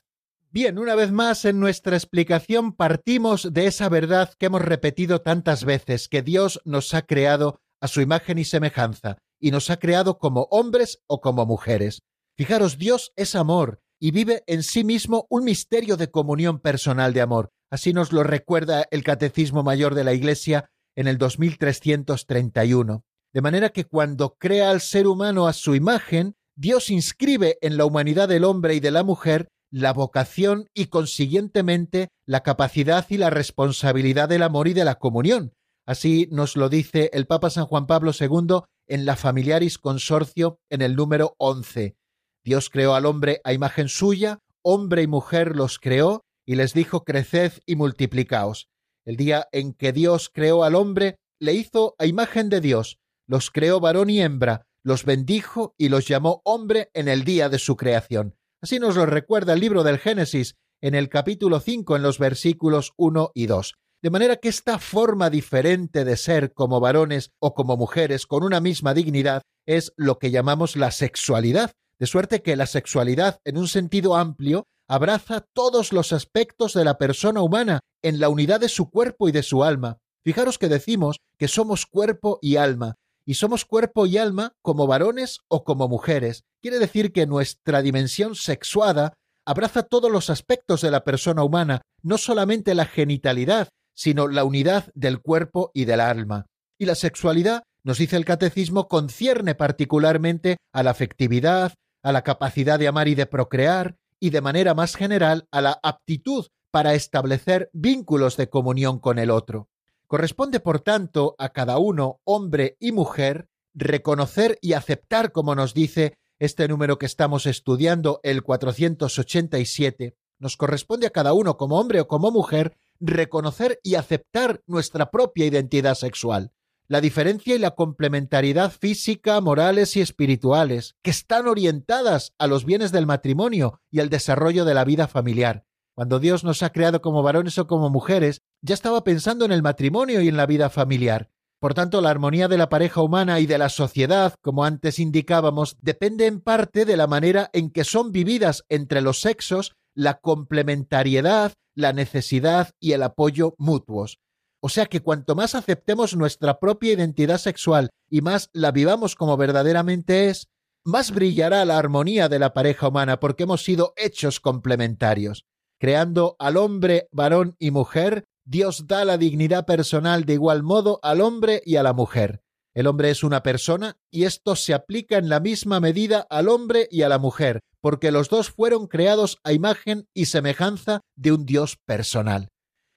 Bien, una vez más en nuestra explicación partimos de esa verdad que hemos repetido tantas veces, que Dios nos ha creado a su imagen y semejanza, y nos ha creado como hombres o como mujeres. Fijaros, Dios es amor y vive en sí mismo un misterio de comunión personal de amor. Así nos lo recuerda el Catecismo Mayor de la Iglesia en el 2331. De manera que cuando crea al ser humano a su imagen, Dios inscribe en la humanidad del hombre y de la mujer la vocación y consiguientemente la capacidad y la responsabilidad del amor y de la comunión. Así nos lo dice el Papa San Juan Pablo II en la Familiaris Consorcio en el número 11. Dios creó al hombre a imagen suya, hombre y mujer los creó y les dijo creced y multiplicaos. El día en que Dios creó al hombre, le hizo a imagen de Dios, los creó varón y hembra, los bendijo y los llamó hombre en el día de su creación. Así nos lo recuerda el libro del Génesis en el capítulo 5 en los versículos 1 y 2. De manera que esta forma diferente de ser como varones o como mujeres con una misma dignidad es lo que llamamos la sexualidad, de suerte que la sexualidad en un sentido amplio abraza todos los aspectos de la persona humana en la unidad de su cuerpo y de su alma. Fijaros que decimos que somos cuerpo y alma, y somos cuerpo y alma como varones o como mujeres. Quiere decir que nuestra dimensión sexuada abraza todos los aspectos de la persona humana, no solamente la genitalidad, sino la unidad del cuerpo y del alma. Y la sexualidad, nos dice el catecismo, concierne particularmente a la afectividad, a la capacidad de amar y de procrear, y de manera más general a la aptitud para establecer vínculos de comunión con el otro. Corresponde, por tanto, a cada uno, hombre y mujer, reconocer y aceptar, como nos dice este número que estamos estudiando, el 487, nos corresponde a cada uno, como hombre o como mujer, reconocer y aceptar nuestra propia identidad sexual, la diferencia y la complementariedad física, morales y espirituales, que están orientadas a los bienes del matrimonio y al desarrollo de la vida familiar, cuando Dios nos ha creado como varones o como mujeres, ya estaba pensando en el matrimonio y en la vida familiar. Por tanto, la armonía de la pareja humana y de la sociedad, como antes indicábamos, depende en parte de la manera en que son vividas entre los sexos la complementariedad, la necesidad y el apoyo mutuos. O sea que cuanto más aceptemos nuestra propia identidad sexual y más la vivamos como verdaderamente es, más brillará la armonía de la pareja humana porque hemos sido hechos complementarios. Creando al hombre, varón y mujer, Dios da la dignidad personal de igual modo al hombre y a la mujer. El hombre es una persona y esto se aplica en la misma medida al hombre y a la mujer, porque los dos fueron creados a imagen y semejanza de un Dios personal.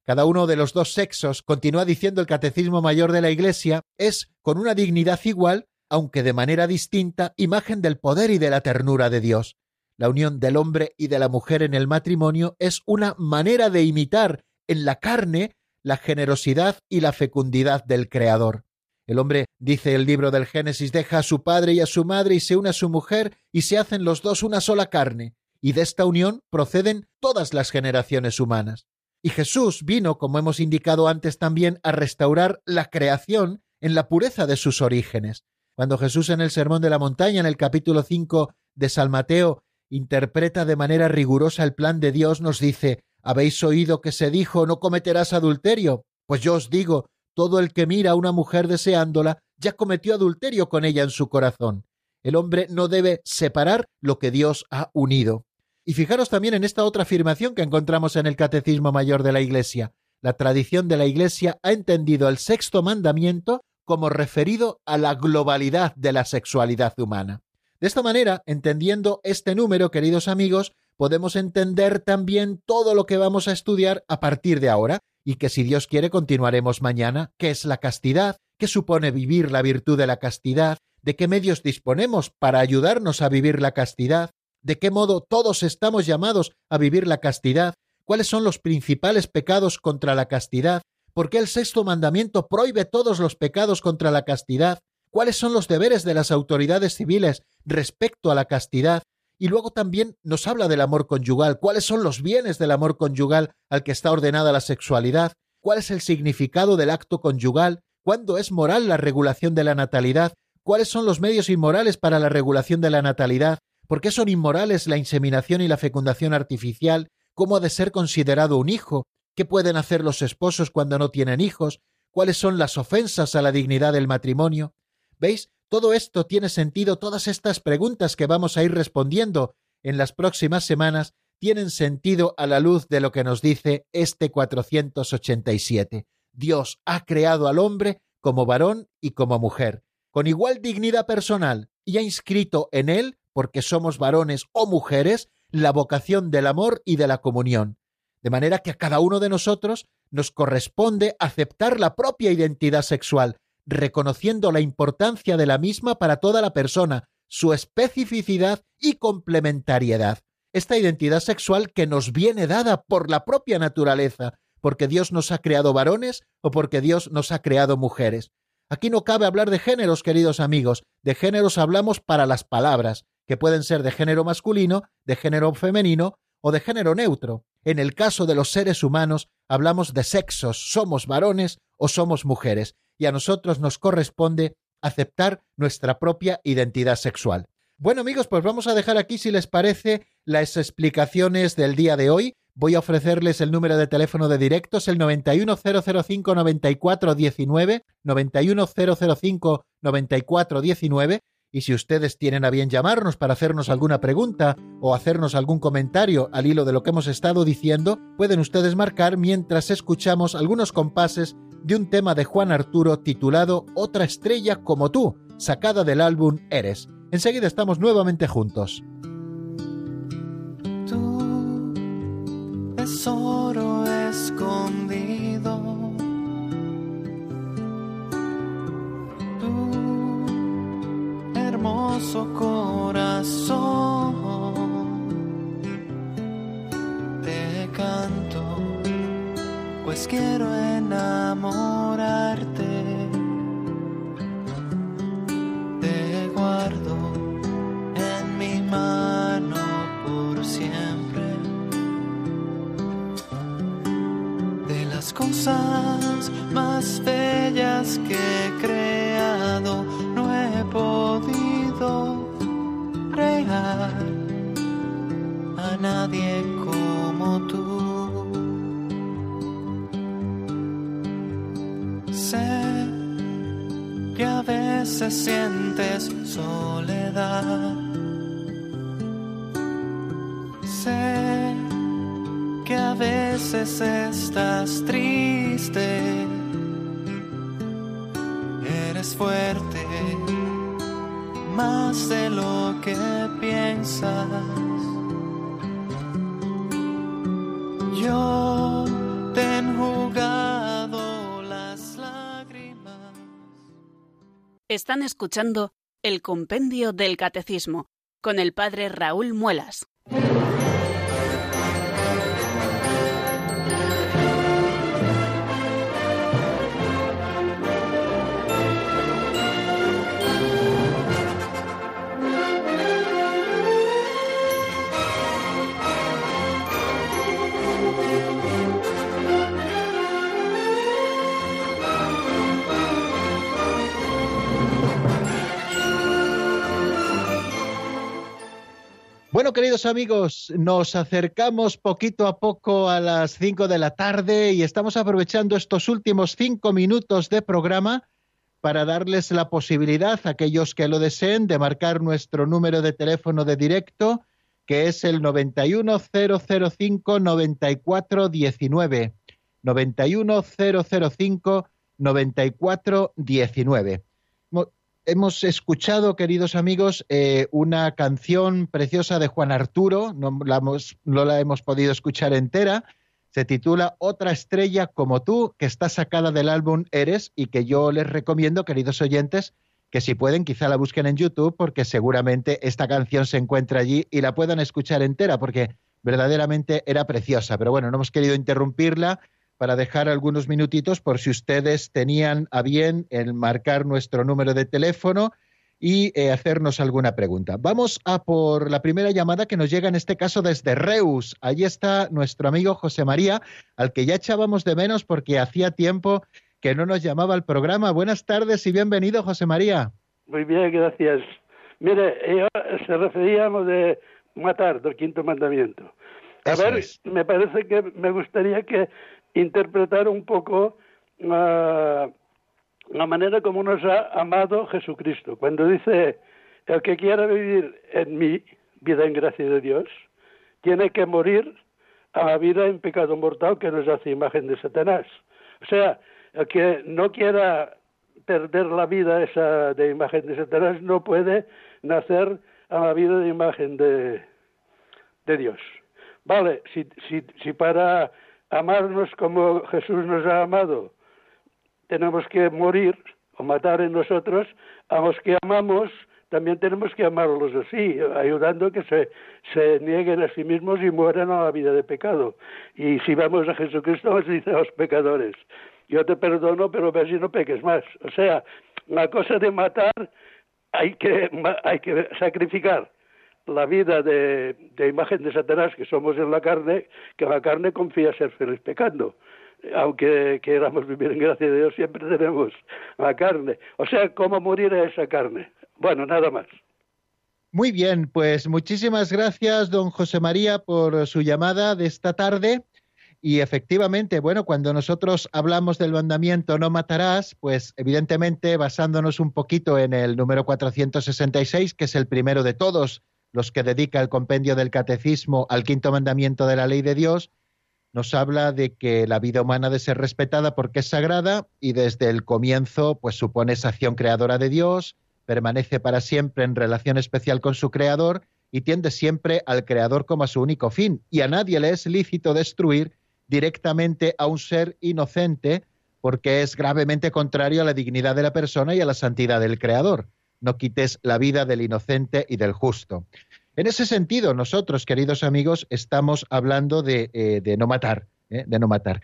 Cada uno de los dos sexos, continúa diciendo el Catecismo Mayor de la Iglesia, es, con una dignidad igual, aunque de manera distinta, imagen del poder y de la ternura de Dios. La unión del hombre y de la mujer en el matrimonio es una manera de imitar en la carne la generosidad y la fecundidad del Creador. El hombre, dice el libro del Génesis, deja a su padre y a su madre y se une a su mujer y se hacen los dos una sola carne, y de esta unión proceden todas las generaciones humanas. Y Jesús vino, como hemos indicado antes también, a restaurar la creación en la pureza de sus orígenes. Cuando Jesús en el Sermón de la Montaña, en el capítulo 5 de San Mateo, interpreta de manera rigurosa el plan de Dios, nos dice, ¿habéis oído que se dijo no cometerás adulterio? Pues yo os digo, todo el que mira a una mujer deseándola, ya cometió adulterio con ella en su corazón. El hombre no debe separar lo que Dios ha unido. Y fijaros también en esta otra afirmación que encontramos en el Catecismo Mayor de la Iglesia. La tradición de la Iglesia ha entendido el sexto mandamiento como referido a la globalidad de la sexualidad humana. De esta manera, entendiendo este número, queridos amigos, podemos entender también todo lo que vamos a estudiar a partir de ahora, y que si Dios quiere continuaremos mañana, qué es la castidad, qué supone vivir la virtud de la castidad, de qué medios disponemos para ayudarnos a vivir la castidad, de qué modo todos estamos llamados a vivir la castidad, cuáles son los principales pecados contra la castidad, por qué el sexto mandamiento prohíbe todos los pecados contra la castidad, cuáles son los deberes de las autoridades civiles respecto a la castidad, y luego también nos habla del amor conyugal, cuáles son los bienes del amor conyugal al que está ordenada la sexualidad, cuál es el significado del acto conyugal, cuándo es moral la regulación de la natalidad, cuáles son los medios inmorales para la regulación de la natalidad, por qué son inmorales la inseminación y la fecundación artificial, cómo ha de ser considerado un hijo, qué pueden hacer los esposos cuando no tienen hijos, cuáles son las ofensas a la dignidad del matrimonio. ¿Veis? Todo esto tiene sentido, todas estas preguntas que vamos a ir respondiendo en las próximas semanas tienen sentido a la luz de lo que nos dice este 487. Dios ha creado al hombre como varón y como mujer con igual dignidad personal y ha inscrito en él, porque somos varones o mujeres, la vocación del amor y de la comunión. De manera que a cada uno de nosotros nos corresponde aceptar la propia identidad sexual, reconociendo la importancia de la misma para toda la persona, su especificidad y complementariedad. Esta identidad sexual que nos viene dada por la propia naturaleza, porque Dios nos ha creado varones o porque Dios nos ha creado mujeres. Aquí no cabe hablar de géneros, queridos amigos. De géneros hablamos para las palabras, que pueden ser de género masculino, de género femenino o de género neutro. En el caso de los seres humanos hablamos de sexos, somos varones o somos mujeres, y a nosotros nos corresponde aceptar nuestra propia identidad sexual. Bueno amigos, pues vamos a dejar aquí, si les parece, las explicaciones del día de hoy voy a ofrecerles el número de teléfono de directos, el 910059419, 910059419, y si ustedes tienen a bien llamarnos para hacernos alguna pregunta o hacernos algún comentario al hilo de lo que hemos estado diciendo, pueden ustedes marcar mientras escuchamos algunos compases de un tema de Juan Arturo titulado Otra estrella como tú, sacada del álbum Eres. Enseguida estamos nuevamente juntos. Tesoro escondido. Tu hermoso corazón, te canto, pues quiero enamorarte. Cosas más bellas que he creado no he podido crear a nadie como tú. Sé que a veces sientes soledad. Sé a veces estás triste. Eres fuerte, más de lo que piensas. Yo te enjugado las lágrimas. Están escuchando el Compendio del Catecismo con el Padre Raúl Muelas. Bueno, queridos amigos, nos acercamos poquito a poco a las 5 de la tarde y estamos aprovechando estos últimos cinco minutos de programa para darles la posibilidad a aquellos que lo deseen de marcar nuestro número de teléfono de directo, que es el 91005-9419. 91005-9419. Hemos escuchado, queridos amigos, eh, una canción preciosa de Juan Arturo, no la, hemos, no la hemos podido escuchar entera, se titula Otra estrella como tú, que está sacada del álbum Eres y que yo les recomiendo, queridos oyentes, que si pueden quizá la busquen en YouTube porque seguramente esta canción se encuentra allí y la puedan escuchar entera porque verdaderamente era preciosa. Pero bueno, no hemos querido interrumpirla para dejar algunos minutitos por si ustedes tenían a bien el marcar nuestro número de teléfono y eh, hacernos alguna pregunta. Vamos a por la primera llamada que nos llega en este caso desde Reus. Allí está nuestro amigo José María, al que ya echábamos de menos porque hacía tiempo que no nos llamaba al programa. Buenas tardes y bienvenido, José María. Muy bien, gracias. Mire, yo se refería a lo de matar, del quinto mandamiento. A ver, me parece que me gustaría que interpretara un poco uh, la manera como nos ha amado Jesucristo. Cuando dice, el que quiera vivir en mí, vida en gracia de Dios, tiene que morir a la vida en pecado mortal que nos hace imagen de Satanás. O sea, el que no quiera perder la vida esa de imagen de Satanás no puede nacer a la vida de imagen de, de Dios. Vale, si, si, si para amarnos como Jesús nos ha amado, tenemos que morir o matar en nosotros a los que amamos, también tenemos que amarlos así, ayudando a que se, nieguen a sí mismos y mueran a la vida de pecado. Y si vamos a Jesucristo, nos dice a los pecadores, yo te perdono, pero ve si no peques más. O sea, la cosa de matar hay que, hay que sacrificar la vida de, imagen de Satanás que somos en la carne, que la carne confía ser feliz pecando aunque queramos vivir en gracia de Dios, siempre tenemos la carne. O sea, ¿cómo morir a esa carne? Bueno, nada más. Muy bien, pues muchísimas gracias, don José María, por su llamada de esta tarde. Y efectivamente, bueno, cuando nosotros hablamos del mandamiento no matarás, pues evidentemente basándonos un poquito en el número 466, que es el primero de todos los que dedica el compendio del catecismo al quinto mandamiento de la ley de Dios, nos habla de que la vida humana debe ser respetada porque es sagrada y desde el comienzo pues supone esa acción creadora de Dios, permanece para siempre en relación especial con su creador y tiende siempre al creador como a su único fin y a nadie le es lícito destruir directamente a un ser inocente porque es gravemente contrario a la dignidad de la persona y a la santidad del creador. No quites la vida del inocente y del justo. En ese sentido, nosotros, queridos amigos, estamos hablando de, eh, no matar, ¿eh? de no matar.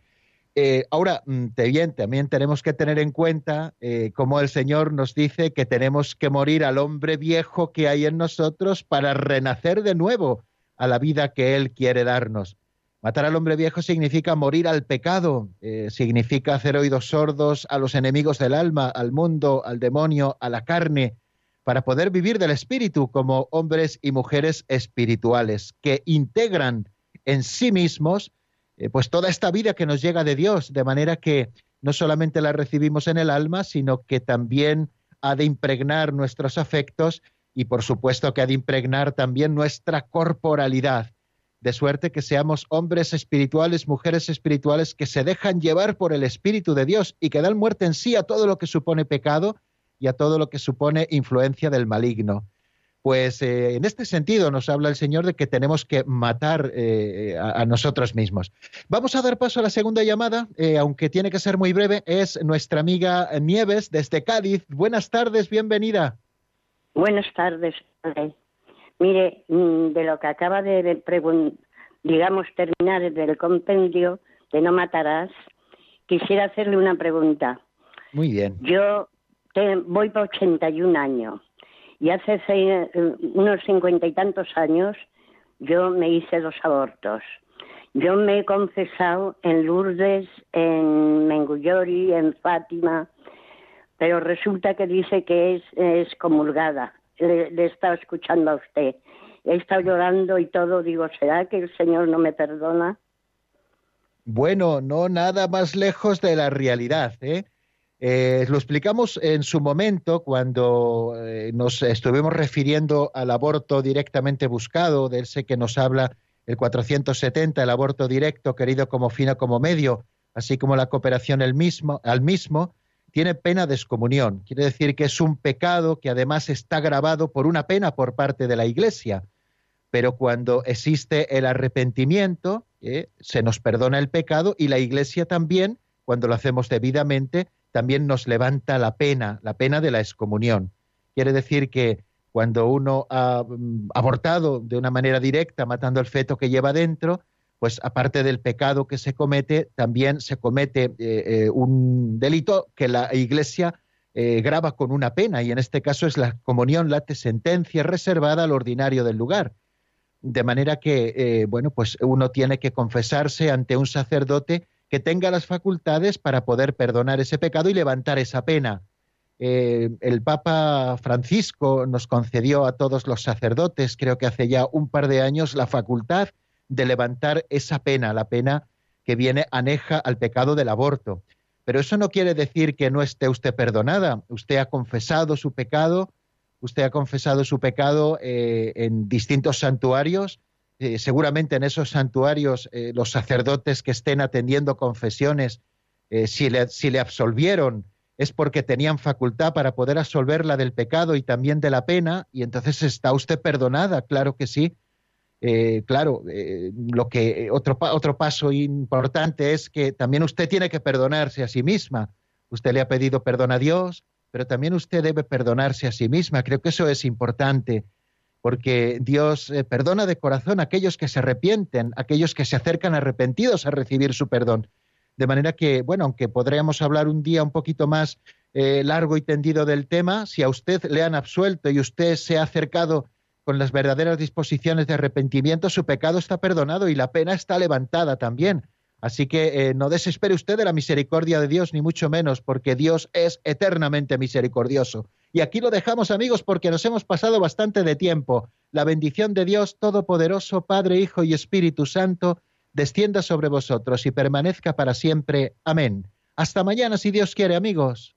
Eh, ahora, mm, también tenemos que tener en cuenta cómo el Señor nos dice que tenemos que morir al hombre viejo que hay en nosotros para renacer de nuevo a la vida que Él quiere darnos. Matar al hombre viejo significa morir al pecado, significa hacer oídos sordos a los enemigos del alma, al mundo, al demonio, a la carne, para poder vivir del espíritu como hombres y mujeres espirituales que integran en sí mismos eh, pues toda esta vida que nos llega de Dios, de manera que no solamente la recibimos en el alma, sino que también ha de impregnar nuestros afectos y por supuesto que ha de impregnar también nuestra corporalidad, de suerte que seamos hombres espirituales, mujeres espirituales que se dejan llevar por el Espíritu de Dios y que dan muerte en sí a todo lo que supone pecado y a todo lo que supone influencia del maligno. Pues eh, en este sentido nos habla el Señor de que tenemos que matar eh, a, nosotros mismos. Vamos a dar paso a la segunda llamada, eh, aunque tiene que ser muy breve. Es nuestra amiga Nieves desde Cádiz. Buenas tardes, bienvenida. Buenas tardes, Mire, mm, de lo que acaba de, digamos, terminar del compendio de No Matarás, quisiera hacerle una pregunta. Muy bien. Yo voy por 81 años y hace eh, unos cincuenta y tantos años yo me hice dos abortos. Yo me he confesado en Lourdes, en Mengullori, en Fátima, pero resulta que dice que es, es comulgada. Le, le estaba escuchando a usted. He estado llorando y todo. Digo, ¿será que el Señor no me perdona? Bueno, no nada más lejos de la realidad, ¿eh? Eh, lo explicamos en su momento cuando eh, nos estuvimos refiriendo al aborto directamente buscado, de ese que nos habla el 470, el aborto directo, querido como fino como medio, así como la cooperación el mismo, al mismo, tiene pena de excomunión. Quiere decir que es un pecado que además está grabado por una pena por parte de la Iglesia. Pero cuando existe el arrepentimiento, eh, se nos perdona el pecado y la Iglesia también, cuando lo hacemos debidamente, también nos levanta la pena, la pena de la excomunión. Quiere decir que cuando uno ha mm, abortado de una manera directa, matando el feto que lleva dentro, pues aparte del pecado que se comete, también se comete eh, eh, un delito que la Iglesia eh, graba con una pena, y en este caso es la comunión late sentencia reservada al ordinario del lugar. De manera que, bueno, pues uno tiene que confesarse ante un sacerdote que tenga las facultades para poder perdonar ese pecado y levantar esa pena. el Papa Francisco nos concedió a todos los sacerdotes, creo que hace ya un par de años, la facultad de levantar esa pena, la pena que viene aneja al pecado del aborto. Pero eso no quiere decir que no esté usted perdonada. Usted ha confesado su pecado, usted ha confesado su pecado eh, en distintos santuarios. Eh, seguramente en esos santuarios eh, los sacerdotes que estén atendiendo confesiones, si le, si le absolvieron, es porque tenían facultad para poder absolverla del pecado y también de la pena, y entonces está usted perdonada, claro que sí eh, claro, eh, lo que eh, otro, otro paso importante es que también usted tiene que perdonarse a sí misma. Usted le ha pedido perdón a Dios, pero también usted debe perdonarse a sí misma. Creo que eso es importante, porque Dios perdona de corazón a aquellos que se arrepienten, aquellos que se acercan arrepentidos a recibir su perdón. De manera que, bueno, aunque podríamos hablar un día un poquito más largo y tendido del tema, si a usted le han absuelto y usted se ha acercado con las verdaderas disposiciones de arrepentimiento, su pecado está perdonado y la pena está levantada también. Así que eh, no desespere usted de la misericordia de Dios, ni mucho menos, porque Dios es eternamente misericordioso. Y aquí lo dejamos, amigos, porque nos hemos pasado bastante de tiempo. La bendición de Dios Todopoderoso, Padre, Hijo y Espíritu Santo, descienda sobre vosotros y permanezca para siempre. Amén. Hasta mañana, si Dios quiere, amigos.